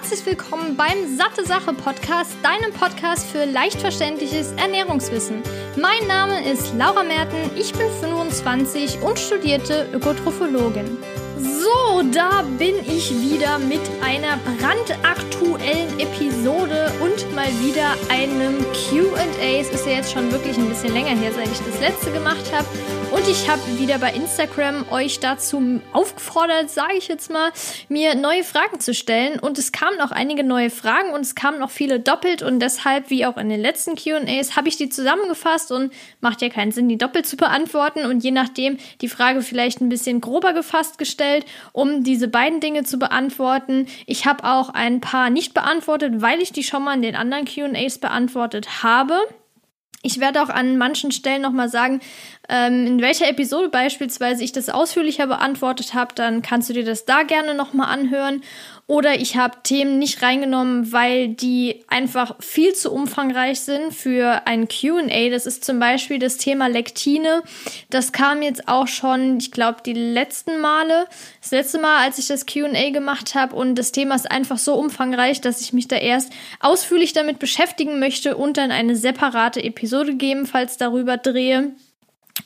herzlich willkommen beim Satte Sache Podcast, deinem Podcast für leicht verständliches Ernährungswissen. Mein Name ist Laura Merten, ich bin 25 und studierte Ökotrophologin. So, da bin ich wieder mit einer brandaktuellen Episode und mal wieder einem QA. Es ist ja jetzt schon wirklich ein bisschen länger her, seit ich das letzte gemacht habe. Und ich habe wieder bei Instagram euch dazu aufgefordert, sage ich jetzt mal, mir neue Fragen zu stellen. Und es kamen auch einige neue Fragen und es kamen auch viele doppelt. Und deshalb, wie auch in den letzten QAs, habe ich die zusammengefasst und macht ja keinen Sinn, die doppelt zu beantworten. Und je nachdem die Frage vielleicht ein bisschen grober gefasst gestellt, um diese beiden Dinge zu beantworten. Ich habe auch ein paar nicht beantwortet, weil ich die schon mal in den anderen QAs beantwortet habe. Ich werde auch an manchen Stellen nochmal sagen, ähm, in welcher Episode beispielsweise ich das ausführlicher beantwortet habe, dann kannst du dir das da gerne nochmal anhören. Oder ich habe Themen nicht reingenommen, weil die einfach viel zu umfangreich sind für ein QA. Das ist zum Beispiel das Thema Lektine. Das kam jetzt auch schon, ich glaube, die letzten Male. Das letzte Mal, als ich das QA gemacht habe. Und das Thema ist einfach so umfangreich, dass ich mich da erst ausführlich damit beschäftigen möchte und dann eine separate Episode gegebenenfalls darüber drehe.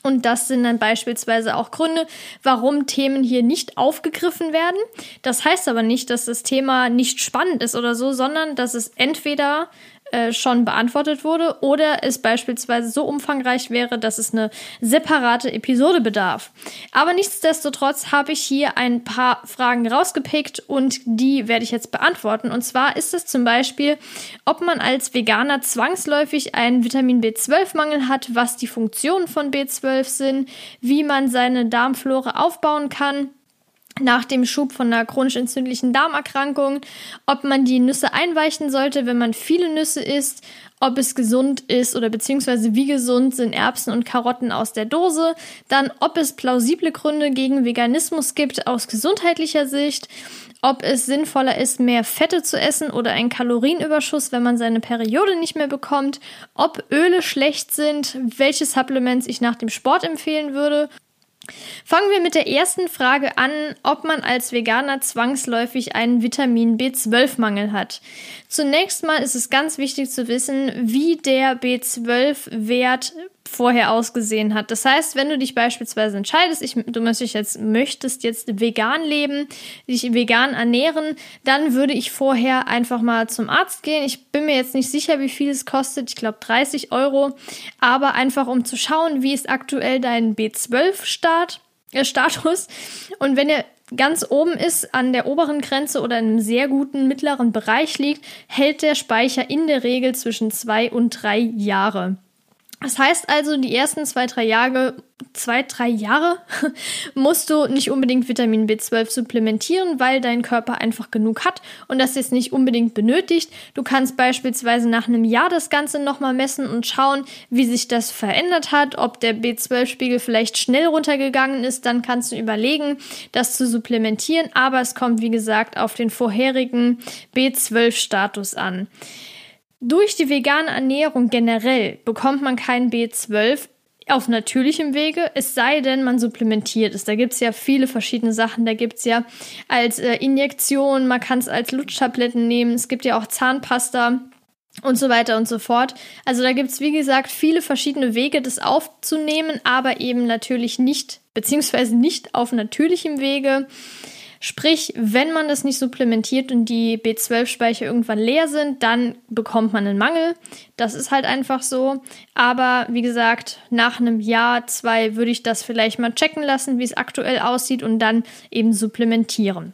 Und das sind dann beispielsweise auch Gründe, warum Themen hier nicht aufgegriffen werden. Das heißt aber nicht, dass das Thema nicht spannend ist oder so, sondern dass es entweder äh, schon beantwortet wurde oder es beispielsweise so umfangreich wäre, dass es eine separate Episode bedarf. Aber nichtsdestotrotz habe ich hier ein paar Fragen rausgepickt und die werde ich jetzt beantworten. Und zwar ist es zum Beispiel, ob man als Veganer zwangsläufig einen Vitamin B12-Mangel hat, was die Funktionen von B12 sind, wie man seine Darmflora aufbauen kann nach dem Schub von einer chronisch entzündlichen Darmerkrankung, ob man die Nüsse einweichen sollte, wenn man viele Nüsse isst, ob es gesund ist oder beziehungsweise wie gesund sind Erbsen und Karotten aus der Dose, dann ob es plausible Gründe gegen Veganismus gibt aus gesundheitlicher Sicht, ob es sinnvoller ist, mehr Fette zu essen oder einen Kalorienüberschuss, wenn man seine Periode nicht mehr bekommt, ob Öle schlecht sind, welche Supplements ich nach dem Sport empfehlen würde Fangen wir mit der ersten Frage an, ob man als Veganer zwangsläufig einen Vitamin B12-Mangel hat. Zunächst mal ist es ganz wichtig zu wissen, wie der B12-Wert vorher ausgesehen hat. Das heißt, wenn du dich beispielsweise entscheidest, ich, du möchtest jetzt, möchtest jetzt vegan leben, dich vegan ernähren, dann würde ich vorher einfach mal zum Arzt gehen. Ich bin mir jetzt nicht sicher, wie viel es kostet. Ich glaube 30 Euro. Aber einfach um zu schauen, wie ist aktuell dein B12-Start, äh. Und wenn er ganz oben ist, an der oberen Grenze oder in einem sehr guten mittleren Bereich liegt, hält der Speicher in der Regel zwischen zwei und drei Jahre. Das heißt also, die ersten zwei, drei Jahre, zwei, drei Jahre musst du nicht unbedingt Vitamin B12 supplementieren, weil dein Körper einfach genug hat und das jetzt nicht unbedingt benötigt. Du kannst beispielsweise nach einem Jahr das Ganze nochmal messen und schauen, wie sich das verändert hat, ob der B12-Spiegel vielleicht schnell runtergegangen ist. Dann kannst du überlegen, das zu supplementieren, aber es kommt, wie gesagt, auf den vorherigen B12-Status an. Durch die vegane Ernährung generell bekommt man kein B12 auf natürlichem Wege, es sei denn, man supplementiert es. Da gibt es ja viele verschiedene Sachen. Da gibt es ja als äh, Injektion, man kann es als Lutschtabletten nehmen, es gibt ja auch Zahnpasta und so weiter und so fort. Also da gibt es, wie gesagt, viele verschiedene Wege, das aufzunehmen, aber eben natürlich nicht, beziehungsweise nicht auf natürlichem Wege. Sprich, wenn man das nicht supplementiert und die B12-Speicher irgendwann leer sind, dann bekommt man einen Mangel. Das ist halt einfach so. Aber wie gesagt, nach einem Jahr, zwei würde ich das vielleicht mal checken lassen, wie es aktuell aussieht und dann eben supplementieren.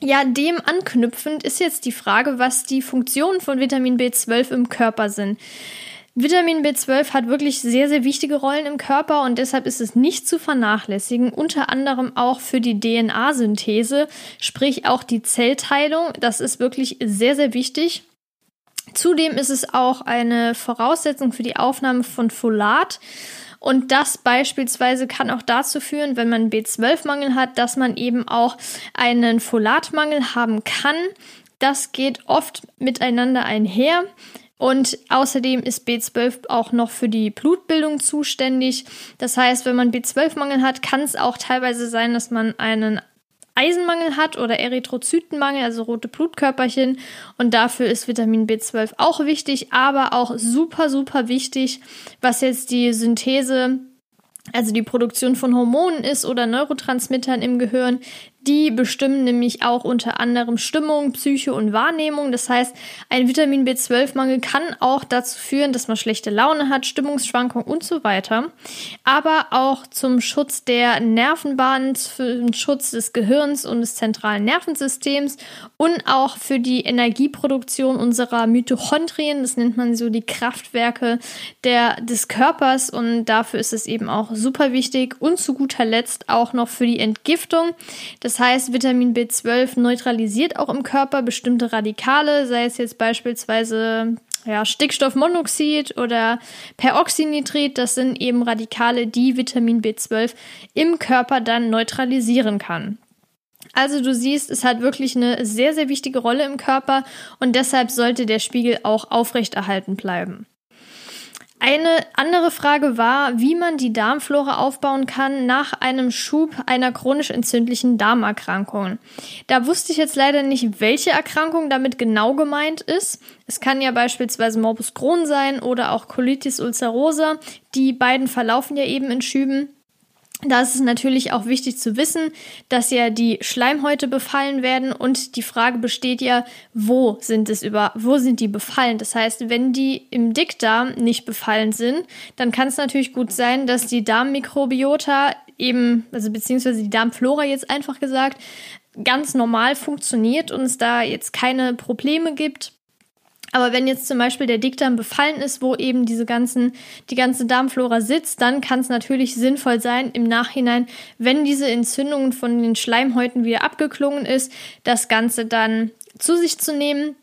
Ja, dem anknüpfend ist jetzt die Frage, was die Funktionen von Vitamin B12 im Körper sind. Vitamin B12 hat wirklich sehr, sehr wichtige Rollen im Körper und deshalb ist es nicht zu vernachlässigen, unter anderem auch für die DNA-Synthese, sprich auch die Zellteilung. Das ist wirklich sehr, sehr wichtig. Zudem ist es auch eine Voraussetzung für die Aufnahme von Folat. Und das beispielsweise kann auch dazu führen, wenn man B12-Mangel hat, dass man eben auch einen Folatmangel haben kann. Das geht oft miteinander einher. Und außerdem ist B12 auch noch für die Blutbildung zuständig. Das heißt, wenn man B12-Mangel hat, kann es auch teilweise sein, dass man einen Eisenmangel hat oder Erythrozytenmangel, also rote Blutkörperchen. Und dafür ist Vitamin B12 auch wichtig, aber auch super, super wichtig, was jetzt die Synthese also die Produktion von Hormonen ist oder Neurotransmittern im Gehirn, die bestimmen nämlich auch unter anderem Stimmung, Psyche und Wahrnehmung. Das heißt, ein Vitamin B12-Mangel kann auch dazu führen, dass man schlechte Laune hat, Stimmungsschwankungen und so weiter. Aber auch zum Schutz der Nervenbahnen, den Schutz des Gehirns und des zentralen Nervensystems und auch für die Energieproduktion unserer Mitochondrien. Das nennt man so die Kraftwerke der, des Körpers und dafür ist es eben auch super wichtig. Und zu guter Letzt auch noch für die Entgiftung. Das das heißt, Vitamin B12 neutralisiert auch im Körper bestimmte Radikale, sei es jetzt beispielsweise ja, Stickstoffmonoxid oder Peroxynitrit. Das sind eben Radikale, die Vitamin B12 im Körper dann neutralisieren kann. Also du siehst, es hat wirklich eine sehr, sehr wichtige Rolle im Körper und deshalb sollte der Spiegel auch aufrechterhalten bleiben. Eine andere Frage war, wie man die Darmflora aufbauen kann nach einem Schub einer chronisch entzündlichen Darmerkrankung. Da wusste ich jetzt leider nicht, welche Erkrankung damit genau gemeint ist. Es kann ja beispielsweise Morbus Crohn sein oder auch Colitis ulcerosa. Die beiden verlaufen ja eben in Schüben. Da ist es natürlich auch wichtig zu wissen, dass ja die Schleimhäute befallen werden und die Frage besteht ja, wo sind es über, wo sind die befallen? Das heißt, wenn die im Dickdarm nicht befallen sind, dann kann es natürlich gut sein, dass die Darmmikrobiota eben, also beziehungsweise die Darmflora jetzt einfach gesagt, ganz normal funktioniert und es da jetzt keine Probleme gibt aber wenn jetzt zum Beispiel der Dickdarm befallen ist, wo eben diese ganzen, die ganze Darmflora sitzt, dann kann es natürlich sinnvoll sein, im Nachhinein, wenn diese Entzündung von den Schleimhäuten wieder abgeklungen ist, das Ganze dann zu sich zu nehmen,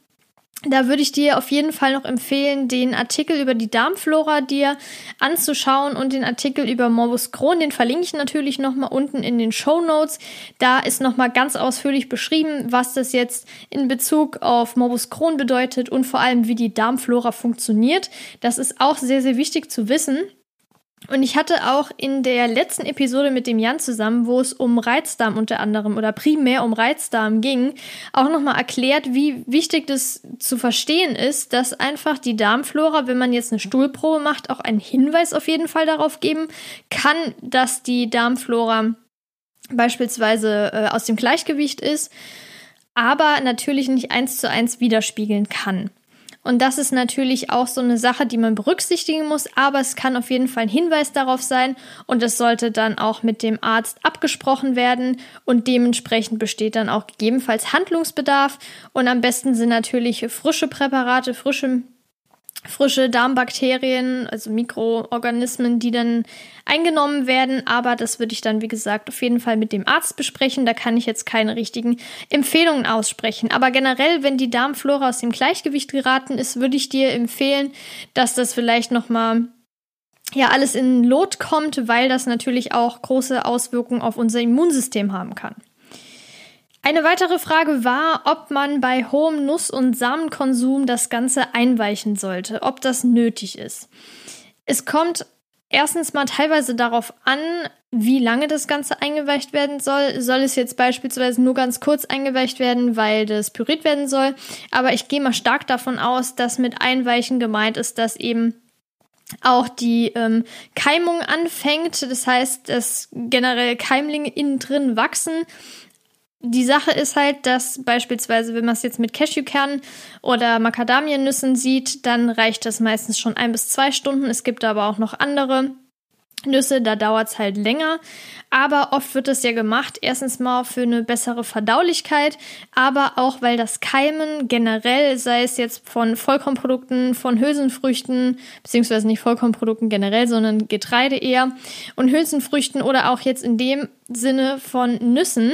da würde ich dir auf jeden Fall noch empfehlen, den Artikel über die Darmflora dir anzuschauen und den Artikel über Morbus Crohn, den verlinke ich natürlich nochmal unten in den Show Notes. Da ist nochmal ganz ausführlich beschrieben, was das jetzt in Bezug auf Morbus Crohn bedeutet und vor allem, wie die Darmflora funktioniert. Das ist auch sehr, sehr wichtig zu wissen. Und ich hatte auch in der letzten Episode mit dem Jan zusammen, wo es um Reizdarm unter anderem oder primär um Reizdarm ging, auch nochmal erklärt, wie wichtig das zu verstehen ist, dass einfach die Darmflora, wenn man jetzt eine Stuhlprobe macht, auch einen Hinweis auf jeden Fall darauf geben kann, dass die Darmflora beispielsweise äh, aus dem Gleichgewicht ist, aber natürlich nicht eins zu eins widerspiegeln kann. Und das ist natürlich auch so eine Sache, die man berücksichtigen muss, aber es kann auf jeden Fall ein Hinweis darauf sein und es sollte dann auch mit dem Arzt abgesprochen werden und dementsprechend besteht dann auch gegebenenfalls Handlungsbedarf. Und am besten sind natürlich frische Präparate, frische frische Darmbakterien, also Mikroorganismen, die dann eingenommen werden. Aber das würde ich dann, wie gesagt, auf jeden Fall mit dem Arzt besprechen. Da kann ich jetzt keine richtigen Empfehlungen aussprechen. Aber generell, wenn die Darmflora aus dem Gleichgewicht geraten ist, würde ich dir empfehlen, dass das vielleicht nochmal ja alles in Lot kommt, weil das natürlich auch große Auswirkungen auf unser Immunsystem haben kann. Eine weitere Frage war, ob man bei hohem Nuss- und Samenkonsum das Ganze einweichen sollte, ob das nötig ist. Es kommt erstens mal teilweise darauf an, wie lange das Ganze eingeweicht werden soll. Soll es jetzt beispielsweise nur ganz kurz eingeweicht werden, weil das püriert werden soll? Aber ich gehe mal stark davon aus, dass mit Einweichen gemeint ist, dass eben auch die ähm, Keimung anfängt. Das heißt, dass generell Keimlinge innen drin wachsen die Sache ist halt, dass beispielsweise, wenn man es jetzt mit Cashewkernen oder Macadamiennüssen sieht, dann reicht das meistens schon ein bis zwei Stunden. Es gibt aber auch noch andere Nüsse, da dauert es halt länger. Aber oft wird es ja gemacht, erstens mal für eine bessere Verdaulichkeit, aber auch weil das Keimen generell, sei es jetzt von Vollkornprodukten, von Hülsenfrüchten, beziehungsweise nicht Vollkornprodukten generell, sondern Getreide eher, und Hülsenfrüchten oder auch jetzt in dem Sinne von Nüssen,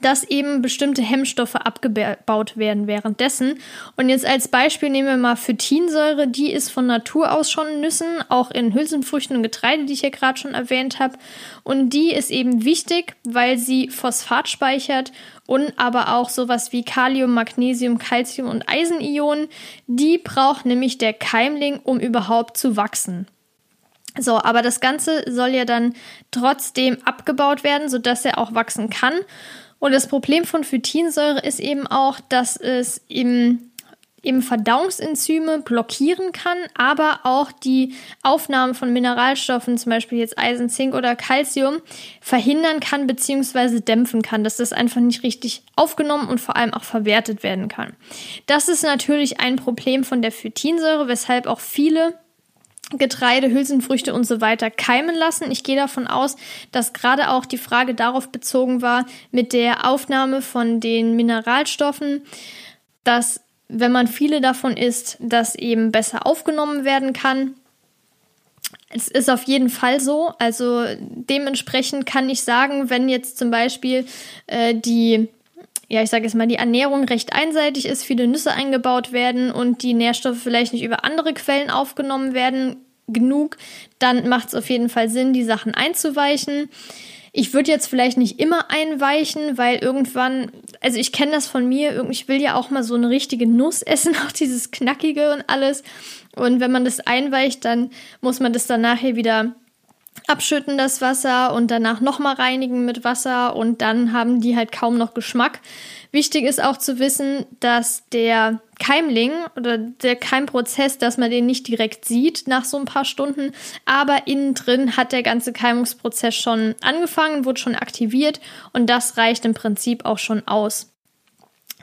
dass eben bestimmte Hemmstoffe abgebaut werden währenddessen. Und jetzt als Beispiel nehmen wir mal Phytinsäure, die ist von Natur aus schon in Nüssen, auch in Hülsenfrüchten und Getreide, die ich ja gerade schon erwähnt habe. Und die ist eben wichtig, weil sie Phosphat speichert und aber auch sowas wie Kalium, Magnesium, Calcium und Eisenionen. Die braucht nämlich der Keimling, um überhaupt zu wachsen. So, aber das Ganze soll ja dann trotzdem abgebaut werden, sodass er auch wachsen kann. Und das Problem von Phytinsäure ist eben auch, dass es im eben Verdauungsenzyme blockieren kann, aber auch die Aufnahme von Mineralstoffen, zum Beispiel jetzt Eisen, Zink oder Calcium, verhindern kann bzw. dämpfen kann, dass das einfach nicht richtig aufgenommen und vor allem auch verwertet werden kann. Das ist natürlich ein Problem von der Phytinsäure, weshalb auch viele Getreide, Hülsenfrüchte und so weiter keimen lassen. Ich gehe davon aus, dass gerade auch die Frage darauf bezogen war mit der Aufnahme von den Mineralstoffen, dass wenn man viele davon isst, das eben besser aufgenommen werden kann. Es ist auf jeden Fall so. Also dementsprechend kann ich sagen, wenn jetzt zum Beispiel äh, die ja, ich sage jetzt mal, die Ernährung recht einseitig ist, viele Nüsse eingebaut werden und die Nährstoffe vielleicht nicht über andere Quellen aufgenommen werden genug, dann macht es auf jeden Fall Sinn, die Sachen einzuweichen. Ich würde jetzt vielleicht nicht immer einweichen, weil irgendwann, also ich kenne das von mir, ich will ja auch mal so eine richtige Nuss essen, auch dieses Knackige und alles. Und wenn man das einweicht, dann muss man das dann nachher wieder abschütten, das Wasser, und danach nochmal reinigen mit Wasser und dann haben die halt kaum noch Geschmack. Wichtig ist auch zu wissen, dass der Keimling oder der Keimprozess, dass man den nicht direkt sieht nach so ein paar Stunden, aber innen drin hat der ganze Keimungsprozess schon angefangen, wurde schon aktiviert und das reicht im Prinzip auch schon aus.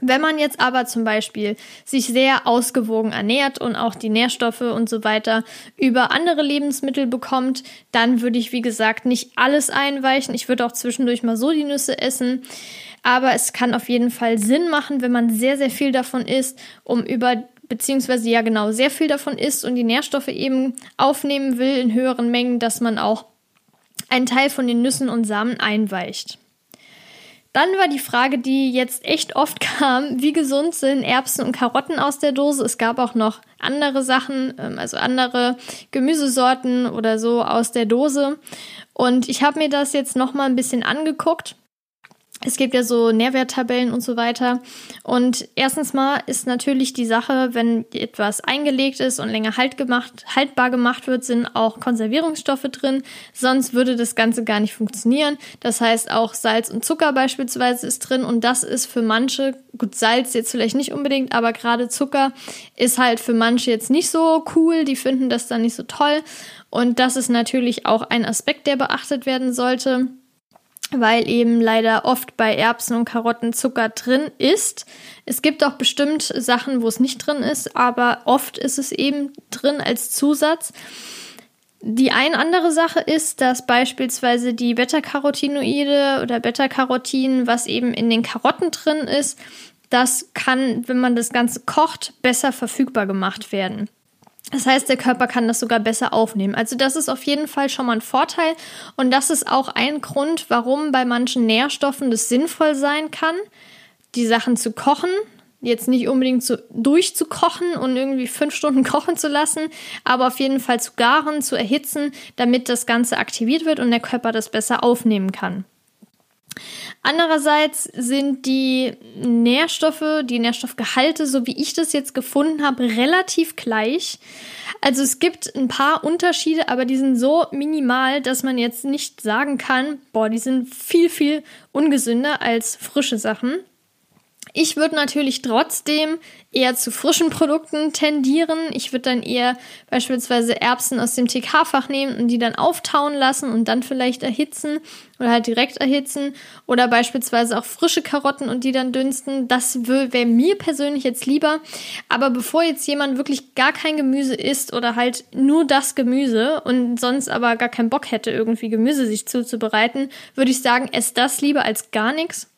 Wenn man jetzt aber zum Beispiel sich sehr ausgewogen ernährt und auch die Nährstoffe und so weiter über andere Lebensmittel bekommt, dann würde ich, wie gesagt, nicht alles einweichen. Ich würde auch zwischendurch mal so die Nüsse essen. Aber es kann auf jeden Fall Sinn machen, wenn man sehr, sehr viel davon isst, um über beziehungsweise ja genau sehr viel davon isst und die Nährstoffe eben aufnehmen will in höheren Mengen, dass man auch einen Teil von den Nüssen und Samen einweicht. Dann war die Frage, die jetzt echt oft kam, wie gesund sind Erbsen und Karotten aus der Dose? Es gab auch noch andere Sachen, ähm, also andere Gemüsesorten oder so aus der Dose. Und ich habe mir das jetzt noch mal ein bisschen angeguckt es gibt ja so Nährwerttabellen und so weiter. Und erstens mal ist natürlich die Sache, wenn etwas eingelegt ist und länger halt gemacht, haltbar gemacht wird, sind auch Konservierungsstoffe drin. Sonst würde das Ganze gar nicht funktionieren. Das heißt, auch Salz und Zucker beispielsweise ist drin. Und das ist für manche, gut, Salz jetzt vielleicht nicht unbedingt, aber gerade Zucker ist halt für manche jetzt nicht so cool. Die finden das dann nicht so toll. Und das ist natürlich auch ein Aspekt, der beachtet werden sollte weil eben leider oft bei Erbsen und Karotten Zucker drin ist. Es gibt auch bestimmt Sachen, wo es nicht drin ist, aber oft ist es eben drin als Zusatz. Die eine andere Sache ist, dass beispielsweise die Beta-Carotinoide oder Beta-Carotin, was eben in den Karotten drin ist, das kann, wenn man das Ganze kocht, besser verfügbar gemacht werden. Das heißt, der Körper kann das sogar besser aufnehmen. Also das ist auf jeden Fall schon mal ein Vorteil und das ist auch ein Grund, warum bei manchen Nährstoffen das sinnvoll sein kann, die Sachen zu kochen. Jetzt nicht unbedingt zu, durchzukochen und irgendwie fünf Stunden kochen zu lassen, aber auf jeden Fall zu garen, zu erhitzen, damit das Ganze aktiviert wird und der Körper das besser aufnehmen kann. Andererseits sind die Nährstoffe, die Nährstoffgehalte, so wie ich das jetzt gefunden habe, relativ gleich. Also es gibt ein paar Unterschiede, aber die sind so minimal, dass man jetzt nicht sagen kann, boah, die sind viel, viel ungesünder als frische Sachen. Ich würde natürlich trotzdem eher zu frischen Produkten tendieren. Ich würde dann eher beispielsweise Erbsen aus dem TK-Fach nehmen und die dann auftauen lassen und dann vielleicht erhitzen oder halt direkt erhitzen. Oder beispielsweise auch frische Karotten und die dann dünsten. Das wäre mir persönlich jetzt lieber. Aber bevor jetzt jemand wirklich gar kein Gemüse isst oder halt nur das Gemüse und sonst aber gar keinen Bock hätte, irgendwie Gemüse sich zuzubereiten, würde ich sagen, esst das lieber als gar nichts.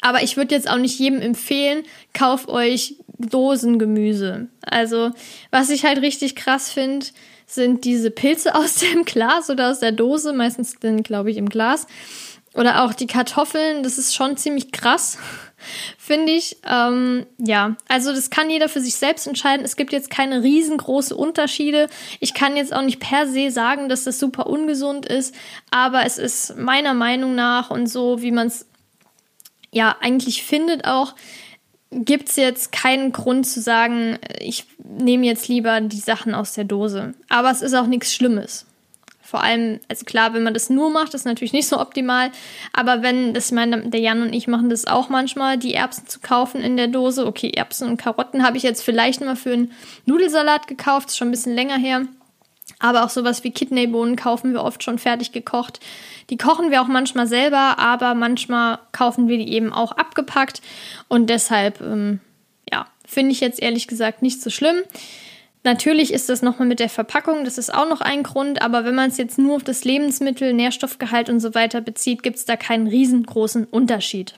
Aber ich würde jetzt auch nicht jedem empfehlen, kauf euch Dosengemüse. Also, was ich halt richtig krass finde, sind diese Pilze aus dem Glas oder aus der Dose, meistens dann, glaube ich, im Glas. Oder auch die Kartoffeln, das ist schon ziemlich krass, finde ich. Ähm, ja, also das kann jeder für sich selbst entscheiden. Es gibt jetzt keine riesengroße Unterschiede. Ich kann jetzt auch nicht per se sagen, dass das super ungesund ist, aber es ist meiner Meinung nach und so, wie man es ja eigentlich findet auch, gibt es jetzt keinen Grund zu sagen, ich nehme jetzt lieber die Sachen aus der Dose. Aber es ist auch nichts Schlimmes. Vor allem, also klar, wenn man das nur macht, ist natürlich nicht so optimal. Aber wenn, das meine, der Jan und ich machen das auch manchmal, die Erbsen zu kaufen in der Dose. Okay, Erbsen und Karotten habe ich jetzt vielleicht mal für einen Nudelsalat gekauft, ist schon ein bisschen länger her. Aber auch sowas wie Kidneybohnen kaufen wir oft schon fertig gekocht. Die kochen wir auch manchmal selber, aber manchmal kaufen wir die eben auch abgepackt. Und deshalb, ähm, ja, finde ich jetzt ehrlich gesagt nicht so schlimm. Natürlich ist das nochmal mit der Verpackung, das ist auch noch ein Grund, aber wenn man es jetzt nur auf das Lebensmittel, Nährstoffgehalt und so weiter bezieht, gibt es da keinen riesengroßen Unterschied.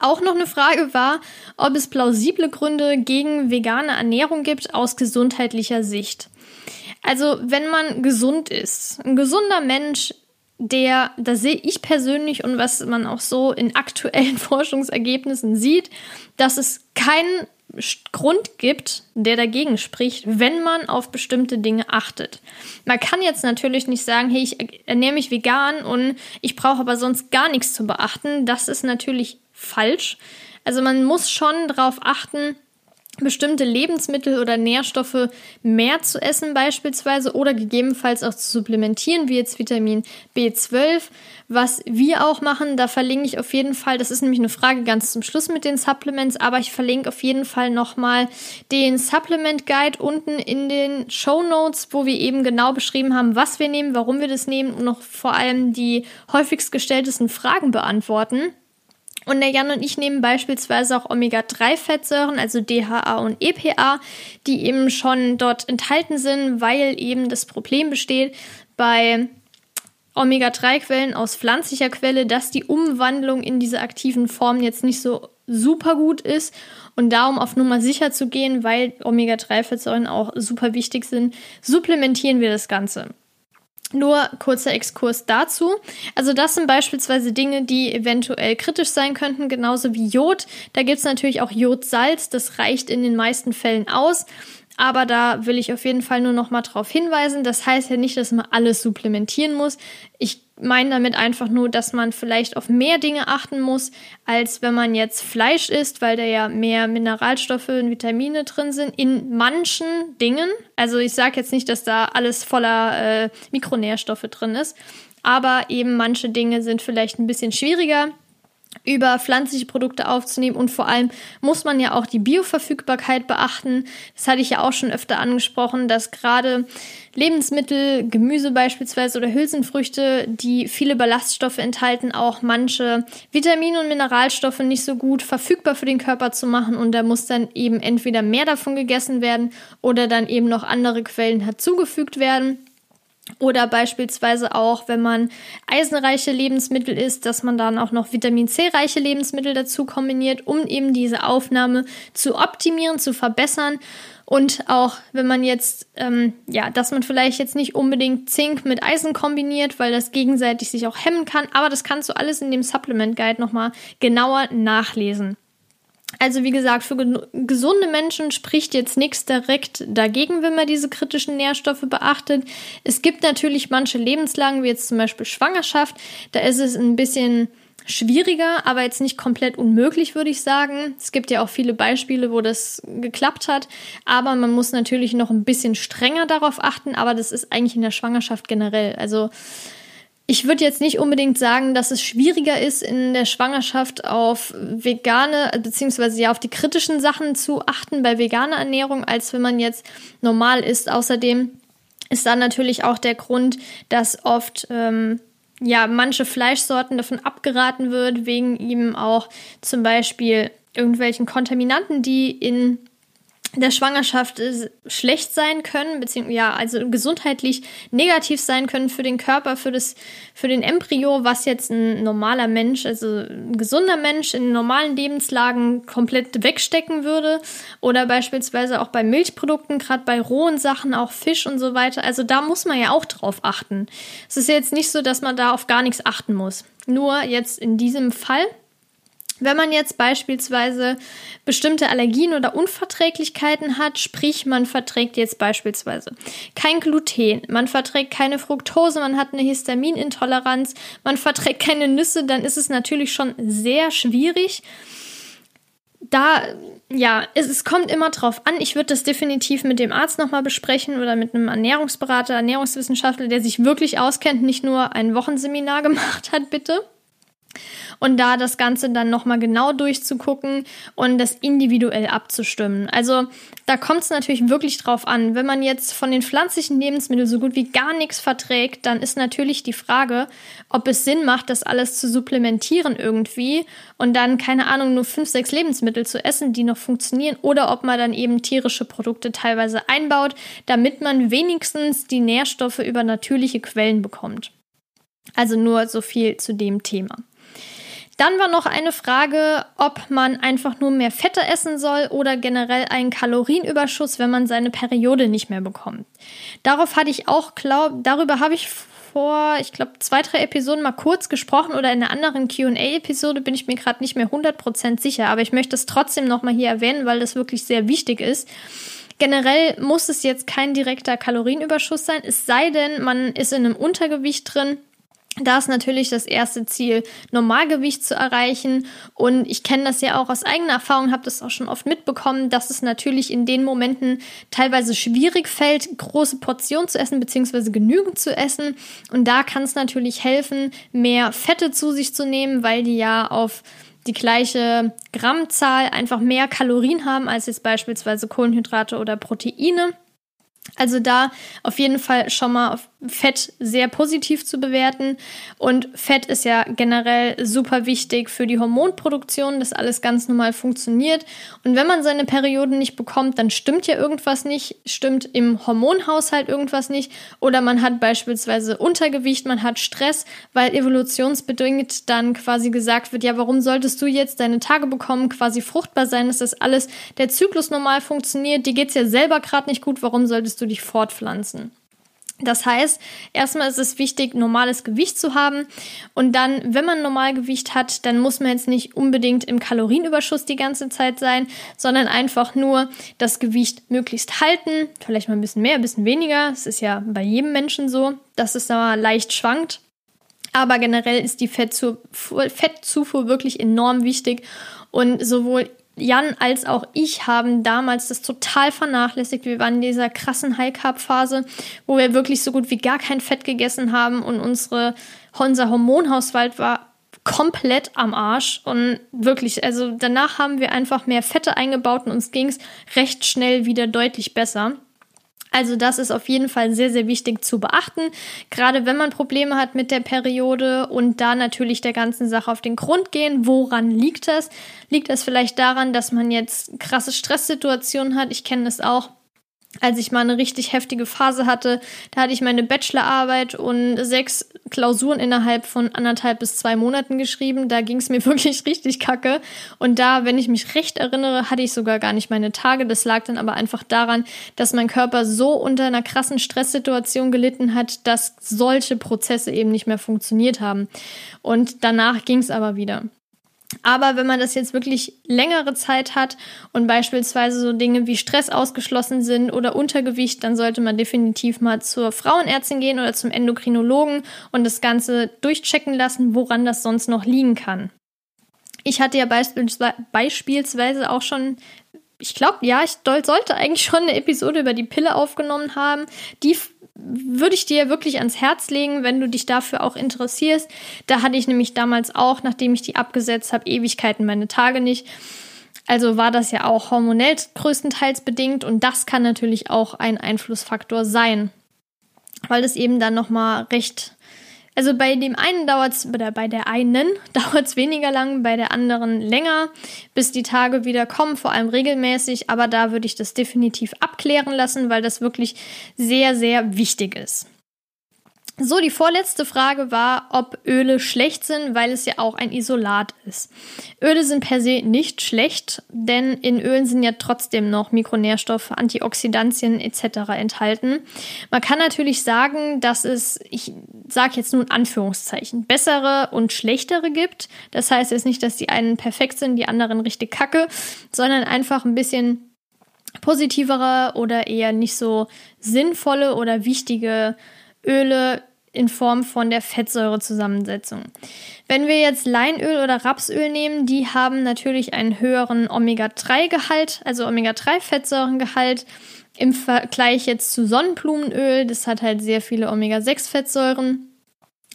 Auch noch eine Frage war, ob es plausible Gründe gegen vegane Ernährung gibt aus gesundheitlicher Sicht. Also, wenn man gesund ist, ein gesunder Mensch, der, da sehe ich persönlich und was man auch so in aktuellen Forschungsergebnissen sieht, dass es keinen Grund gibt, der dagegen spricht, wenn man auf bestimmte Dinge achtet. Man kann jetzt natürlich nicht sagen, hey, ich ernähre mich vegan und ich brauche aber sonst gar nichts zu beachten. Das ist natürlich falsch. Also man muss schon darauf achten, bestimmte Lebensmittel oder Nährstoffe mehr zu essen beispielsweise oder gegebenenfalls auch zu supplementieren, wie jetzt Vitamin B12. Was wir auch machen, da verlinke ich auf jeden Fall, das ist nämlich eine Frage ganz zum Schluss mit den Supplements, aber ich verlinke auf jeden Fall nochmal den Supplement Guide unten in den Show Notes, wo wir eben genau beschrieben haben, was wir nehmen, warum wir das nehmen und noch vor allem die häufigst gestelltesten Fragen beantworten. Und der Jan und ich nehmen beispielsweise auch Omega-3-Fettsäuren, also DHA und EPA, die eben schon dort enthalten sind, weil eben das Problem besteht bei Omega-3-Quellen aus pflanzlicher Quelle, dass die Umwandlung in diese aktiven Formen jetzt nicht so super gut ist. Und darum auf Nummer sicher zu gehen, weil Omega-3-Fettsäuren auch super wichtig sind, supplementieren wir das Ganze. Nur kurzer Exkurs dazu. Also das sind beispielsweise Dinge, die eventuell kritisch sein könnten, genauso wie Jod. Da gibt es natürlich auch Jodsalz, das reicht in den meisten Fällen aus. Aber da will ich auf jeden Fall nur noch mal drauf hinweisen. Das heißt ja nicht, dass man alles supplementieren muss. Ich meine damit einfach nur, dass man vielleicht auf mehr Dinge achten muss, als wenn man jetzt Fleisch isst, weil da ja mehr Mineralstoffe und Vitamine drin sind. In manchen Dingen. Also ich sage jetzt nicht, dass da alles voller äh, Mikronährstoffe drin ist. Aber eben manche Dinge sind vielleicht ein bisschen schwieriger über pflanzliche Produkte aufzunehmen und vor allem muss man ja auch die Bioverfügbarkeit beachten. Das hatte ich ja auch schon öfter angesprochen, dass gerade Lebensmittel, Gemüse beispielsweise oder Hülsenfrüchte, die viele Ballaststoffe enthalten, auch manche Vitamine und Mineralstoffe nicht so gut verfügbar für den Körper zu machen und da muss dann eben entweder mehr davon gegessen werden oder dann eben noch andere Quellen hinzugefügt werden. Oder beispielsweise auch, wenn man eisenreiche Lebensmittel isst, dass man dann auch noch Vitamin C-reiche Lebensmittel dazu kombiniert, um eben diese Aufnahme zu optimieren, zu verbessern. Und auch wenn man jetzt, ähm, ja, dass man vielleicht jetzt nicht unbedingt Zink mit Eisen kombiniert, weil das gegenseitig sich auch hemmen kann. Aber das kannst du alles in dem Supplement Guide nochmal genauer nachlesen. Also wie gesagt, für gesunde Menschen spricht jetzt nichts direkt dagegen, wenn man diese kritischen Nährstoffe beachtet. Es gibt natürlich manche Lebenslagen, wie jetzt zum Beispiel Schwangerschaft, da ist es ein bisschen schwieriger, aber jetzt nicht komplett unmöglich, würde ich sagen. Es gibt ja auch viele Beispiele, wo das geklappt hat, aber man muss natürlich noch ein bisschen strenger darauf achten, aber das ist eigentlich in der Schwangerschaft generell. Also ich würde jetzt nicht unbedingt sagen, dass es schwieriger ist, in der Schwangerschaft auf vegane, beziehungsweise ja auf die kritischen Sachen zu achten bei veganer Ernährung, als wenn man jetzt normal isst. Außerdem ist dann natürlich auch der Grund, dass oft ähm, ja manche Fleischsorten davon abgeraten wird, wegen eben auch zum Beispiel irgendwelchen Kontaminanten, die in der Schwangerschaft schlecht sein können, beziehungsweise ja, also gesundheitlich negativ sein können für den Körper, für das, für den Embryo, was jetzt ein normaler Mensch, also ein gesunder Mensch in normalen Lebenslagen komplett wegstecken würde. Oder beispielsweise auch bei Milchprodukten, gerade bei rohen Sachen, auch Fisch und so weiter. Also da muss man ja auch drauf achten. Es ist jetzt nicht so, dass man da auf gar nichts achten muss. Nur jetzt in diesem Fall wenn man jetzt beispielsweise bestimmte Allergien oder Unverträglichkeiten hat, sprich man verträgt jetzt beispielsweise kein Gluten, man verträgt keine Fructose, man hat eine Histaminintoleranz, man verträgt keine Nüsse, dann ist es natürlich schon sehr schwierig, da, ja, es, es, kommt immer drauf an. Ich würde das definitiv mit dem Arzt nochmal besprechen oder mit einem Ernährungsberater, Ernährungswissenschaftler, der sich wirklich auskennt, nicht nur ein Wochenseminar gemacht hat, bitte und da das Ganze dann nochmal genau durchzugucken und das individuell abzustimmen. Also da kommt es natürlich wirklich drauf an. Wenn man jetzt von den pflanzlichen Lebensmitteln so gut wie gar nichts verträgt, dann ist natürlich die Frage, ob es Sinn macht, das alles zu supplementieren irgendwie und dann, keine Ahnung, nur fünf, sechs Lebensmittel zu essen, die noch funktionieren oder ob man dann eben tierische Produkte teilweise einbaut, damit man wenigstens die Nährstoffe über natürliche Quellen bekommt. Also nur so viel zu dem Thema. Dann war noch eine Frage, ob man einfach nur mehr Fette essen soll oder generell einen Kalorienüberschuss, wenn man seine Periode nicht mehr bekommt. Darauf hatte ich auch, glaub, darüber habe ich vor, ich glaube, zwei, drei Episoden mal kurz gesprochen oder in einer anderen QA-Episode bin ich mir gerade nicht mehr 100% sicher, aber ich möchte es trotzdem nochmal hier erwähnen, weil das wirklich sehr wichtig ist. Generell muss es jetzt kein direkter Kalorienüberschuss sein, es sei denn, man ist in einem Untergewicht drin da ist natürlich das erste Ziel, Normalgewicht zu erreichen. Und ich kenne das ja auch aus eigener Erfahrung, habe das auch schon oft mitbekommen, dass es natürlich in den Momenten teilweise schwierig fällt, große Portionen zu essen, beziehungsweise genügend zu essen. Und da kann es natürlich helfen, mehr Fette zu sich zu nehmen, weil die ja auf die gleiche Grammzahl einfach mehr Kalorien haben als jetzt beispielsweise Kohlenhydrate oder Proteine. Also da auf jeden Fall schon mal Fett sehr positiv zu bewerten. Und Fett ist ja generell super wichtig für die Hormonproduktion, dass alles ganz normal funktioniert. Und wenn man seine Perioden nicht bekommt, dann stimmt ja irgendwas nicht, stimmt im Hormonhaushalt irgendwas nicht. Oder man hat beispielsweise Untergewicht, man hat Stress, weil evolutionsbedingt dann quasi gesagt wird, ja, warum solltest du jetzt deine Tage bekommen, quasi fruchtbar sein, dass das alles der Zyklus normal funktioniert, dir geht's ja selber gerade nicht gut, warum solltest du dich fortpflanzen? Das heißt, erstmal ist es wichtig, normales Gewicht zu haben. Und dann, wenn man Normalgewicht hat, dann muss man jetzt nicht unbedingt im Kalorienüberschuss die ganze Zeit sein, sondern einfach nur das Gewicht möglichst halten. Vielleicht mal ein bisschen mehr, ein bisschen weniger. Es ist ja bei jedem Menschen so, dass es da leicht schwankt. Aber generell ist die Fettzufuhr wirklich enorm wichtig. Und sowohl Jan als auch ich haben damals das total vernachlässigt. Wir waren in dieser krassen High Carb Phase, wo wir wirklich so gut wie gar kein Fett gegessen haben und unsere unser Hormonhaushalt war komplett am Arsch und wirklich, also danach haben wir einfach mehr Fette eingebaut und uns ging es recht schnell wieder deutlich besser. Also das ist auf jeden Fall sehr, sehr wichtig zu beachten, gerade wenn man Probleme hat mit der Periode und da natürlich der ganzen Sache auf den Grund gehen. Woran liegt das? Liegt das vielleicht daran, dass man jetzt krasse Stresssituationen hat? Ich kenne das auch als ich mal eine richtig heftige Phase hatte, da hatte ich meine Bachelorarbeit und sechs Klausuren innerhalb von anderthalb bis zwei Monaten geschrieben. Da ging es mir wirklich richtig kacke. Und da, wenn ich mich recht erinnere, hatte ich sogar gar nicht meine Tage. Das lag dann aber einfach daran, dass mein Körper so unter einer krassen Stresssituation gelitten hat, dass solche Prozesse eben nicht mehr funktioniert haben. Und danach ging es aber wieder. Aber wenn man das jetzt wirklich längere Zeit hat und beispielsweise so Dinge wie Stress ausgeschlossen sind oder Untergewicht, dann sollte man definitiv mal zur Frauenärztin gehen oder zum Endokrinologen und das Ganze durchchecken lassen, woran das sonst noch liegen kann. Ich hatte ja beispielsweise auch schon ich glaube, ja, ich sollte eigentlich schon eine Episode über die Pille aufgenommen haben. Die würde ich dir wirklich ans Herz legen, wenn du dich dafür auch interessierst. Da hatte ich nämlich damals auch, nachdem ich die abgesetzt habe, Ewigkeiten meine Tage nicht. Also war das ja auch hormonell größtenteils bedingt und das kann natürlich auch ein Einflussfaktor sein, weil es eben dann nochmal recht also bei dem einen dauert es, oder bei der einen dauert es weniger lang, bei der anderen länger, bis die Tage wieder kommen, vor allem regelmäßig. Aber da würde ich das definitiv abklären lassen, weil das wirklich sehr, sehr wichtig ist. So, die vorletzte Frage war, ob Öle schlecht sind, weil es ja auch ein Isolat ist. Öle sind per se nicht schlecht, denn in Ölen sind ja trotzdem noch Mikronährstoffe, Antioxidantien etc. enthalten. Man kann natürlich sagen, dass es, ich sage jetzt nur in Anführungszeichen, bessere und schlechtere gibt. Das heißt jetzt nicht, dass die einen perfekt sind, die anderen richtig kacke, sondern einfach ein bisschen positivere oder eher nicht so sinnvolle oder wichtige Öle in Form von der Fettsäurezusammensetzung. Wenn wir jetzt Leinöl oder Rapsöl nehmen, die haben natürlich einen höheren Omega-3-Gehalt, also Omega-3-Fettsäurengehalt im Vergleich jetzt zu Sonnenblumenöl. Das hat halt sehr viele Omega-6-Fettsäuren.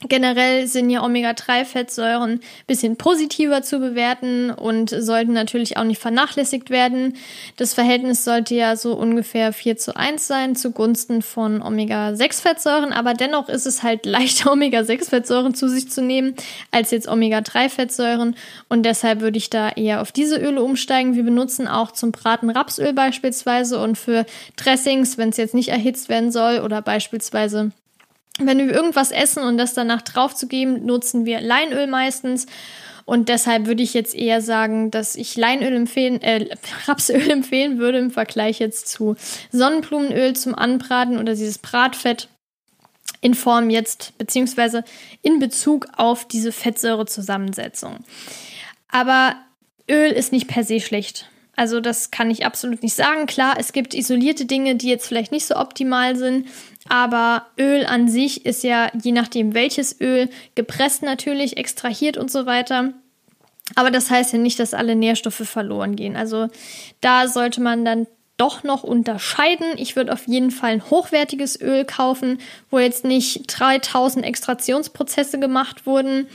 Generell sind ja Omega-3-Fettsäuren ein bisschen positiver zu bewerten und sollten natürlich auch nicht vernachlässigt werden. Das Verhältnis sollte ja so ungefähr 4 zu 1 sein zugunsten von Omega-6-Fettsäuren, aber dennoch ist es halt leichter, Omega-6-Fettsäuren zu sich zu nehmen, als jetzt Omega-3-Fettsäuren und deshalb würde ich da eher auf diese Öle umsteigen. Wir benutzen auch zum Braten Rapsöl beispielsweise und für Dressings, wenn es jetzt nicht erhitzt werden soll oder beispielsweise wenn wir irgendwas essen und das danach draufzugeben, nutzen wir Leinöl meistens. Und deshalb würde ich jetzt eher sagen, dass ich Leinöl empfehlen, äh, Rapsöl empfehlen würde im Vergleich jetzt zu Sonnenblumenöl zum Anbraten oder dieses Bratfett in Form jetzt, beziehungsweise in Bezug auf diese Fettsäurezusammensetzung. Aber Öl ist nicht per se schlecht. Also das kann ich absolut nicht sagen. Klar, es gibt isolierte Dinge, die jetzt vielleicht nicht so optimal sind, aber Öl an sich ist ja, je nachdem welches Öl, gepresst natürlich, extrahiert und so weiter. Aber das heißt ja nicht, dass alle Nährstoffe verloren gehen. Also da sollte man dann doch noch unterscheiden. Ich würde auf jeden Fall ein hochwertiges Öl kaufen, wo jetzt nicht 3000 Extraktionsprozesse gemacht wurden.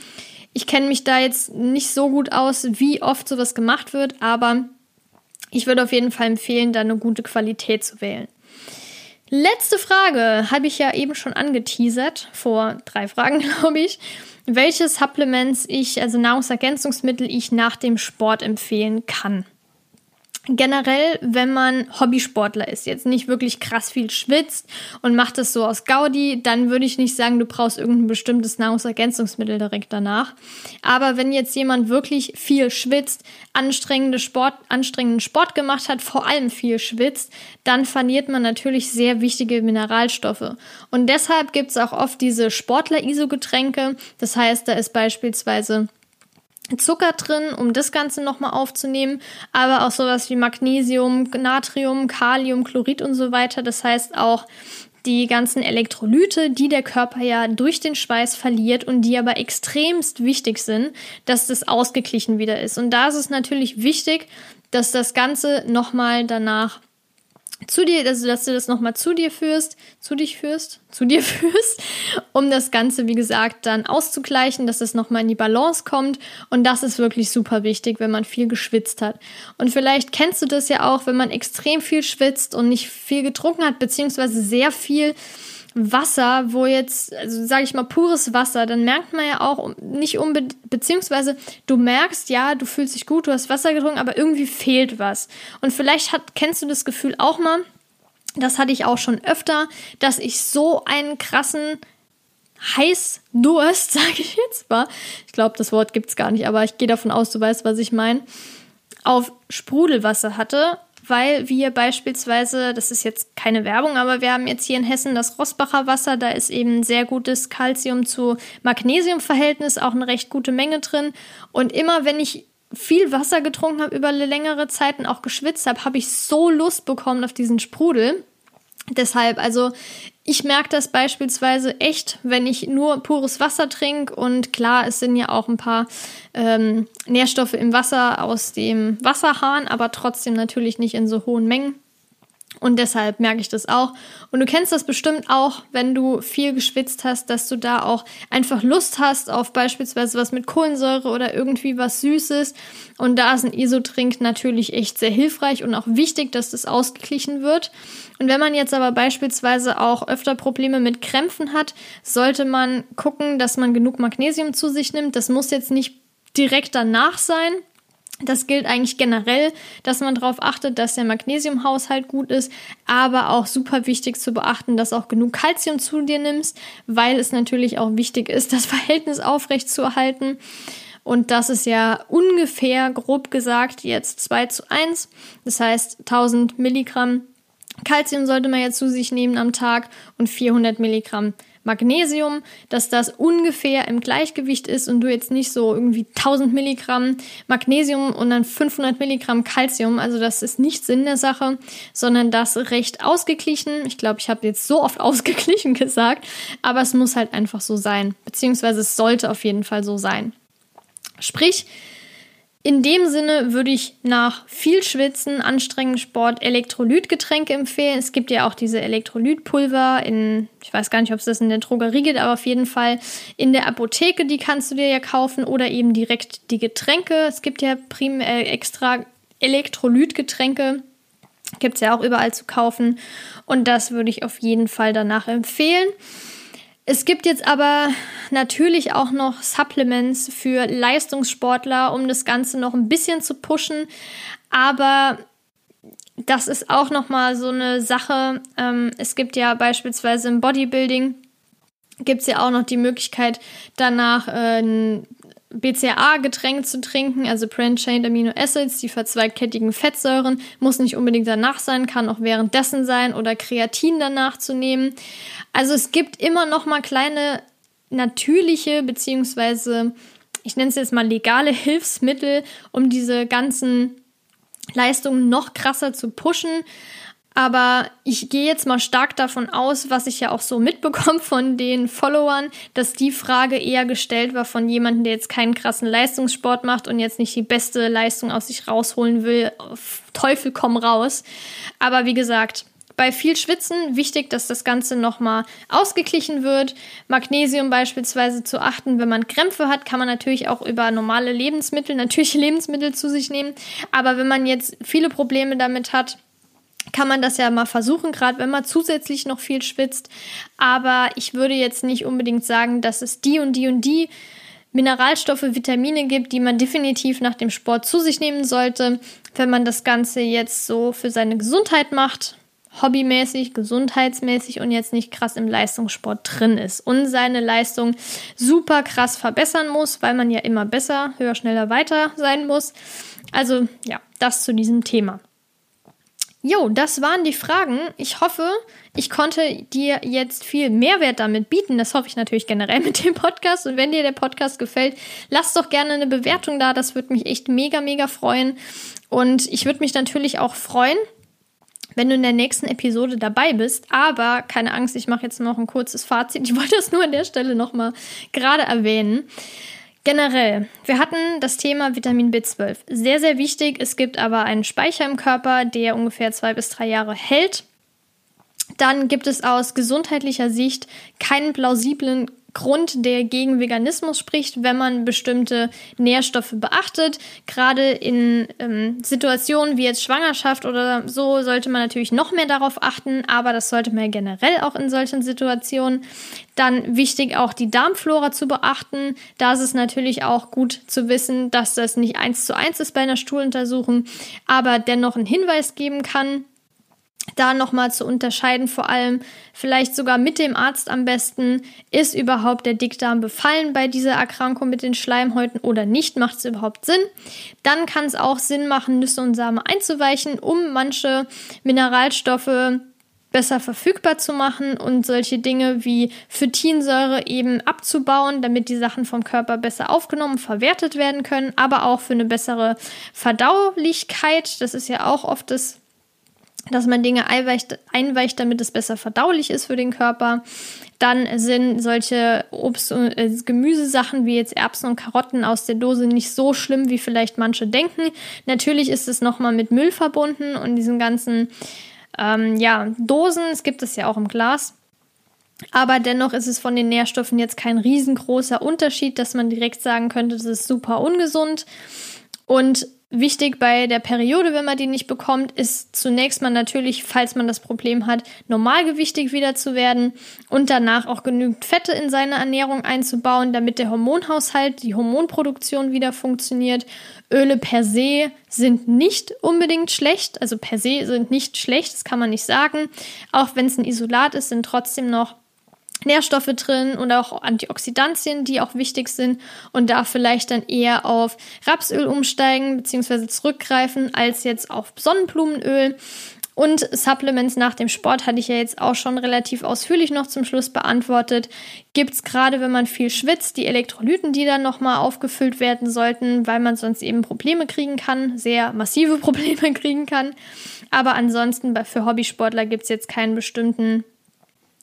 Ich kenne mich da jetzt nicht so gut aus, wie oft sowas gemacht wird, aber ich würde auf jeden Fall empfehlen, da eine gute Qualität zu wählen. Letzte Frage habe ich ja eben schon angeteasert, vor drei Fragen, glaube ich. Welche Supplements ich, also Nahrungsergänzungsmittel, ich nach dem Sport empfehlen kann. Generell, wenn man Hobbysportler ist, jetzt nicht wirklich krass viel schwitzt und macht das so aus Gaudi, dann würde ich nicht sagen, du brauchst irgendein bestimmtes Nahrungsergänzungsmittel direkt danach. Aber wenn jetzt jemand wirklich viel schwitzt, anstrengende Sport, anstrengenden Sport gemacht hat, vor allem viel schwitzt, dann verliert man natürlich sehr wichtige Mineralstoffe. Und deshalb gibt es auch oft diese Sportler-ISO-Getränke. Das heißt, da ist beispielsweise Zucker drin, um das Ganze nochmal aufzunehmen, aber auch sowas wie Magnesium, Natrium, Kalium, Chlorid und so weiter. Das heißt auch die ganzen Elektrolyte, die der Körper ja durch den Schweiß verliert und die aber extremst wichtig sind, dass das ausgeglichen wieder ist. Und da ist es natürlich wichtig, dass das Ganze nochmal danach zu dir, also dass du das nochmal zu dir führst, zu dich führst, zu dir führst, um das Ganze, wie gesagt, dann auszugleichen, dass es nochmal in die Balance kommt. Und das ist wirklich super wichtig, wenn man viel geschwitzt hat. Und vielleicht kennst du das ja auch, wenn man extrem viel schwitzt und nicht viel getrunken hat, beziehungsweise sehr viel Wasser, wo jetzt, also sage ich mal, pures Wasser, dann merkt man ja auch nicht unbedingt, beziehungsweise du merkst, ja, du fühlst dich gut, du hast Wasser getrunken, aber irgendwie fehlt was. Und vielleicht hat, kennst du das Gefühl auch mal, das hatte ich auch schon öfter, dass ich so einen krassen Heißdurst, sage ich jetzt mal, ich glaube, das Wort gibt's gar nicht, aber ich gehe davon aus, du weißt, was ich meine, auf Sprudelwasser hatte weil wir beispielsweise, das ist jetzt keine Werbung, aber wir haben jetzt hier in Hessen das Rossbacher Wasser, da ist eben sehr gutes Calcium zu Magnesium-Verhältnis, auch eine recht gute Menge drin. Und immer wenn ich viel Wasser getrunken habe über längere Zeit und auch geschwitzt habe, habe ich so Lust bekommen auf diesen Sprudel. Deshalb, also ich merke das beispielsweise echt, wenn ich nur pures Wasser trinke und klar, es sind ja auch ein paar ähm, Nährstoffe im Wasser aus dem Wasserhahn, aber trotzdem natürlich nicht in so hohen Mengen. Und deshalb merke ich das auch. Und du kennst das bestimmt auch, wenn du viel geschwitzt hast, dass du da auch einfach Lust hast auf beispielsweise was mit Kohlensäure oder irgendwie was Süßes. Und da ist ein Isotrink natürlich echt sehr hilfreich und auch wichtig, dass das ausgeglichen wird. Und wenn man jetzt aber beispielsweise auch öfter Probleme mit Krämpfen hat, sollte man gucken, dass man genug Magnesium zu sich nimmt. Das muss jetzt nicht direkt danach sein. Das gilt eigentlich generell, dass man darauf achtet, dass der Magnesiumhaushalt gut ist, aber auch super wichtig zu beachten, dass auch genug Kalzium zu dir nimmst, weil es natürlich auch wichtig ist, das Verhältnis aufrecht zu erhalten. Und das ist ja ungefähr, grob gesagt, jetzt 2 zu 1. Das heißt, 1000 Milligramm Kalzium sollte man jetzt zu sich nehmen am Tag und 400 Milligramm Magnesium, dass das ungefähr im Gleichgewicht ist und du jetzt nicht so irgendwie 1000 Milligramm Magnesium und dann 500 Milligramm Calcium, also das ist nicht Sinn der Sache, sondern das recht ausgeglichen. Ich glaube, ich habe jetzt so oft ausgeglichen gesagt, aber es muss halt einfach so sein, beziehungsweise es sollte auf jeden Fall so sein. Sprich, in dem Sinne würde ich nach viel Schwitzen, anstrengenden Sport Elektrolytgetränke empfehlen. Es gibt ja auch diese Elektrolytpulver in, ich weiß gar nicht, ob es das in der Drogerie gibt, aber auf jeden Fall in der Apotheke, die kannst du dir ja kaufen oder eben direkt die Getränke. Es gibt ja prim äh, extra Elektrolytgetränke, gibt es ja auch überall zu kaufen und das würde ich auf jeden Fall danach empfehlen. Es gibt jetzt aber natürlich auch noch Supplements für Leistungssportler, um das Ganze noch ein bisschen zu pushen. Aber das ist auch noch mal so eine Sache. Ähm, es gibt ja beispielsweise im Bodybuilding gibt es ja auch noch die Möglichkeit, danach äh, ein BCAA-Getränk zu trinken, also Branched Amino Acids, die verzweigkettigen Fettsäuren, muss nicht unbedingt danach sein, kann auch währenddessen sein oder Kreatin danach zu nehmen. Also es gibt immer noch mal kleine natürliche beziehungsweise ich nenne es jetzt mal legale Hilfsmittel, um diese ganzen Leistungen noch krasser zu pushen. Aber ich gehe jetzt mal stark davon aus, was ich ja auch so mitbekomme von den Followern, dass die Frage eher gestellt war von jemandem, der jetzt keinen krassen Leistungssport macht und jetzt nicht die beste Leistung aus sich rausholen will. Teufel komm raus. Aber wie gesagt, bei viel Schwitzen wichtig, dass das Ganze nochmal ausgeglichen wird. Magnesium beispielsweise zu achten, wenn man Krämpfe hat, kann man natürlich auch über normale Lebensmittel, natürliche Lebensmittel zu sich nehmen. Aber wenn man jetzt viele Probleme damit hat, kann man das ja mal versuchen, gerade wenn man zusätzlich noch viel schwitzt. Aber ich würde jetzt nicht unbedingt sagen, dass es die und die und die Mineralstoffe, Vitamine gibt, die man definitiv nach dem Sport zu sich nehmen sollte. Wenn man das Ganze jetzt so für seine Gesundheit macht, hobbymäßig, gesundheitsmäßig und jetzt nicht krass im Leistungssport drin ist und seine Leistung super krass verbessern muss, weil man ja immer besser, höher, schneller, weiter sein muss. Also ja, das zu diesem Thema. Jo, das waren die Fragen. Ich hoffe, ich konnte dir jetzt viel Mehrwert damit bieten. Das hoffe ich natürlich generell mit dem Podcast. Und wenn dir der Podcast gefällt, lass doch gerne eine Bewertung da. Das würde mich echt mega, mega freuen. Und ich würde mich natürlich auch freuen, wenn du in der nächsten Episode dabei bist. Aber keine Angst, ich mache jetzt noch ein kurzes Fazit. Ich wollte das nur an der Stelle nochmal gerade erwähnen. Generell, wir hatten das Thema Vitamin B12. Sehr, sehr wichtig. Es gibt aber einen Speicher im Körper, der ungefähr zwei bis drei Jahre hält. Dann gibt es aus gesundheitlicher Sicht keinen plausiblen Grund, der gegen Veganismus spricht, wenn man bestimmte Nährstoffe beachtet. Gerade in ähm, Situationen wie jetzt Schwangerschaft oder so sollte man natürlich noch mehr darauf achten, aber das sollte man generell auch in solchen Situationen. Dann wichtig auch die Darmflora zu beachten. Da ist es natürlich auch gut zu wissen, dass das nicht eins zu eins ist bei einer Stuhluntersuchung, aber dennoch einen Hinweis geben kann da nochmal zu unterscheiden, vor allem vielleicht sogar mit dem Arzt am besten, ist überhaupt der Dickdarm befallen bei dieser Erkrankung mit den Schleimhäuten oder nicht, macht es überhaupt Sinn. Dann kann es auch Sinn machen, Nüsse und Samen einzuweichen, um manche Mineralstoffe besser verfügbar zu machen und solche Dinge wie Phytinsäure eben abzubauen, damit die Sachen vom Körper besser aufgenommen, verwertet werden können, aber auch für eine bessere Verdaulichkeit. Das ist ja auch oft das dass man Dinge einweicht, einweicht, damit es besser verdaulich ist für den Körper. Dann sind solche Obst- und äh, Gemüsesachen wie jetzt Erbsen und Karotten aus der Dose nicht so schlimm, wie vielleicht manche denken. Natürlich ist es nochmal mit Müll verbunden und diesen ganzen ähm, ja, Dosen. Es gibt es ja auch im Glas. Aber dennoch ist es von den Nährstoffen jetzt kein riesengroßer Unterschied, dass man direkt sagen könnte, das ist super ungesund. Und Wichtig bei der Periode, wenn man die nicht bekommt, ist zunächst mal natürlich, falls man das Problem hat, normalgewichtig wieder zu werden und danach auch genügend Fette in seine Ernährung einzubauen, damit der Hormonhaushalt, die Hormonproduktion wieder funktioniert. Öle per se sind nicht unbedingt schlecht, also per se sind nicht schlecht, das kann man nicht sagen. Auch wenn es ein Isolat ist, sind trotzdem noch Nährstoffe drin und auch Antioxidantien, die auch wichtig sind und da vielleicht dann eher auf Rapsöl umsteigen bzw. zurückgreifen als jetzt auf Sonnenblumenöl. Und Supplements nach dem Sport hatte ich ja jetzt auch schon relativ ausführlich noch zum Schluss beantwortet. Gibt es gerade, wenn man viel schwitzt, die Elektrolyten, die dann nochmal aufgefüllt werden sollten, weil man sonst eben Probleme kriegen kann, sehr massive Probleme kriegen kann. Aber ansonsten für Hobbysportler gibt es jetzt keinen bestimmten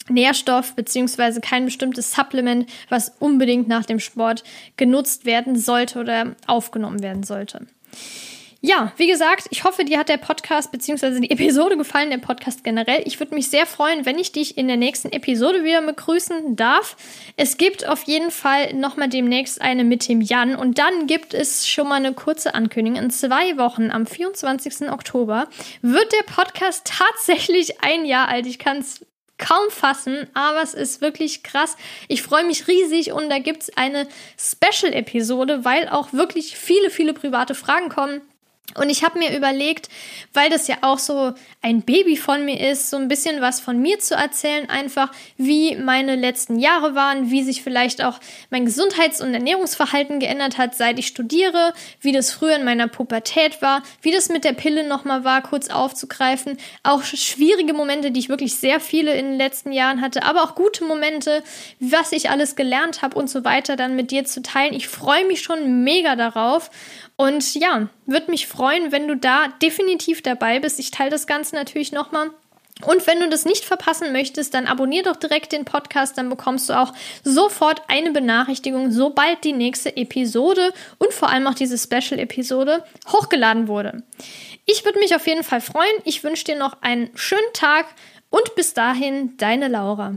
Nährstoff beziehungsweise kein bestimmtes Supplement, was unbedingt nach dem Sport genutzt werden sollte oder aufgenommen werden sollte. Ja, wie gesagt, ich hoffe, dir hat der Podcast bzw. die Episode gefallen, der Podcast generell. Ich würde mich sehr freuen, wenn ich dich in der nächsten Episode wieder begrüßen darf. Es gibt auf jeden Fall nochmal demnächst eine mit dem Jan und dann gibt es schon mal eine kurze Ankündigung. In zwei Wochen, am 24. Oktober, wird der Podcast tatsächlich ein Jahr alt. Ich kann es kaum fassen, aber es ist wirklich krass. Ich freue mich riesig und da gibt es eine Special-Episode, weil auch wirklich viele, viele private Fragen kommen. Und ich habe mir überlegt, weil das ja auch so ein Baby von mir ist, so ein bisschen was von mir zu erzählen, einfach wie meine letzten Jahre waren, wie sich vielleicht auch mein Gesundheits- und Ernährungsverhalten geändert hat, seit ich studiere, wie das früher in meiner Pubertät war, wie das mit der Pille nochmal war, kurz aufzugreifen, auch schwierige Momente, die ich wirklich sehr viele in den letzten Jahren hatte, aber auch gute Momente, was ich alles gelernt habe und so weiter, dann mit dir zu teilen. Ich freue mich schon mega darauf und ja, würde mich freuen, wenn du da definitiv dabei bist. Ich teile das Ganze natürlich nochmal. Und wenn du das nicht verpassen möchtest, dann abonnier doch direkt den Podcast, dann bekommst du auch sofort eine Benachrichtigung, sobald die nächste Episode und vor allem auch diese Special-Episode hochgeladen wurde. Ich würde mich auf jeden Fall freuen. Ich wünsche dir noch einen schönen Tag und bis dahin, deine Laura.